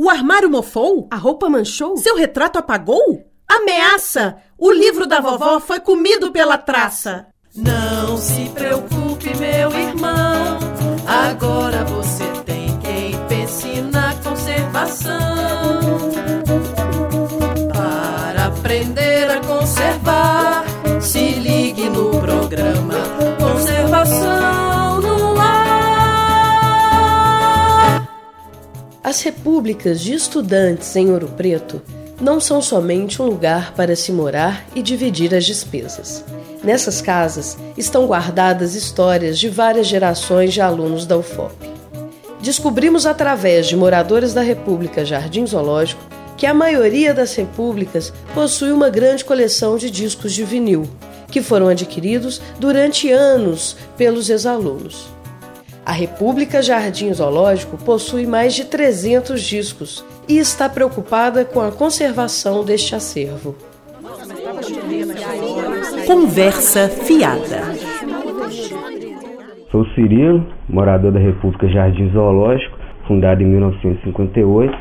O armário mofou? A roupa manchou? Seu retrato apagou? Ameaça! O livro da vovó foi comido pela traça. Não se preocupe, meu irmão. Agora você tem quem pense na conservação. Para aprender a conservar, As repúblicas de estudantes em Ouro Preto não são somente um lugar para se morar e dividir as despesas. Nessas casas estão guardadas histórias de várias gerações de alunos da UFOP. Descobrimos através de moradores da República Jardim Zoológico que a maioria das repúblicas possui uma grande coleção de discos de vinil, que foram adquiridos durante anos pelos ex-alunos. A República Jardim Zoológico possui mais de 300 discos e está preocupada com a conservação deste acervo. Conversa fiada. Sou Cirilo, morador da República Jardim Zoológico, fundado em 1958,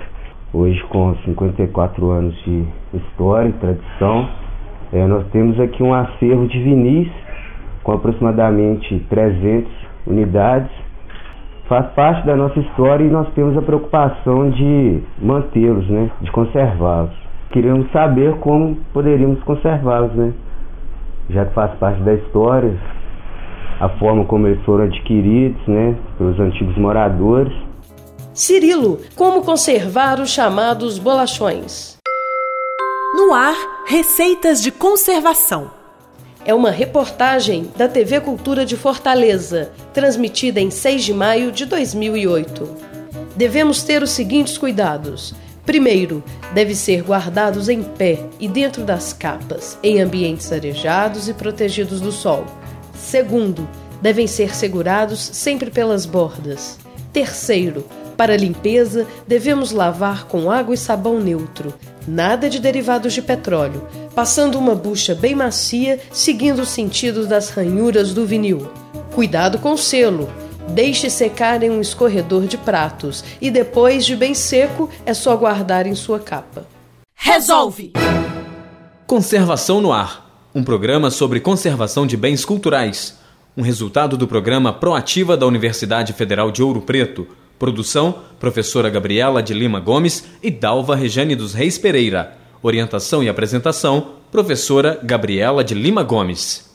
hoje com 54 anos de história e tradição. É, nós temos aqui um acervo de vinis com aproximadamente 300 unidades. Faz parte da nossa história e nós temos a preocupação de mantê-los, né, de conservá-los. Queríamos saber como poderíamos conservá-los, né? já que faz parte da história, a forma como eles foram adquiridos, né, pelos antigos moradores. Cirilo, como conservar os chamados bolachões? No ar, receitas de conservação. É uma reportagem da TV Cultura de Fortaleza, transmitida em 6 de maio de 2008. Devemos ter os seguintes cuidados Primeiro, deve ser guardados em pé e dentro das capas, em ambientes arejados e protegidos do sol. Segundo, devem ser segurados sempre pelas bordas. Terceiro, para limpeza, devemos lavar com água e sabão neutro, nada de derivados de petróleo, passando uma bucha bem macia, seguindo o sentido das ranhuras do vinil. Cuidado com o selo Deixe secar em um escorredor de pratos e depois de bem seco é só guardar em sua capa. Resolve! Conservação no Ar um programa sobre conservação de bens culturais. Um resultado do programa Proativa da Universidade Federal de Ouro Preto. Produção: Professora Gabriela de Lima Gomes e Dalva Rejane dos Reis Pereira. Orientação e apresentação: Professora Gabriela de Lima Gomes.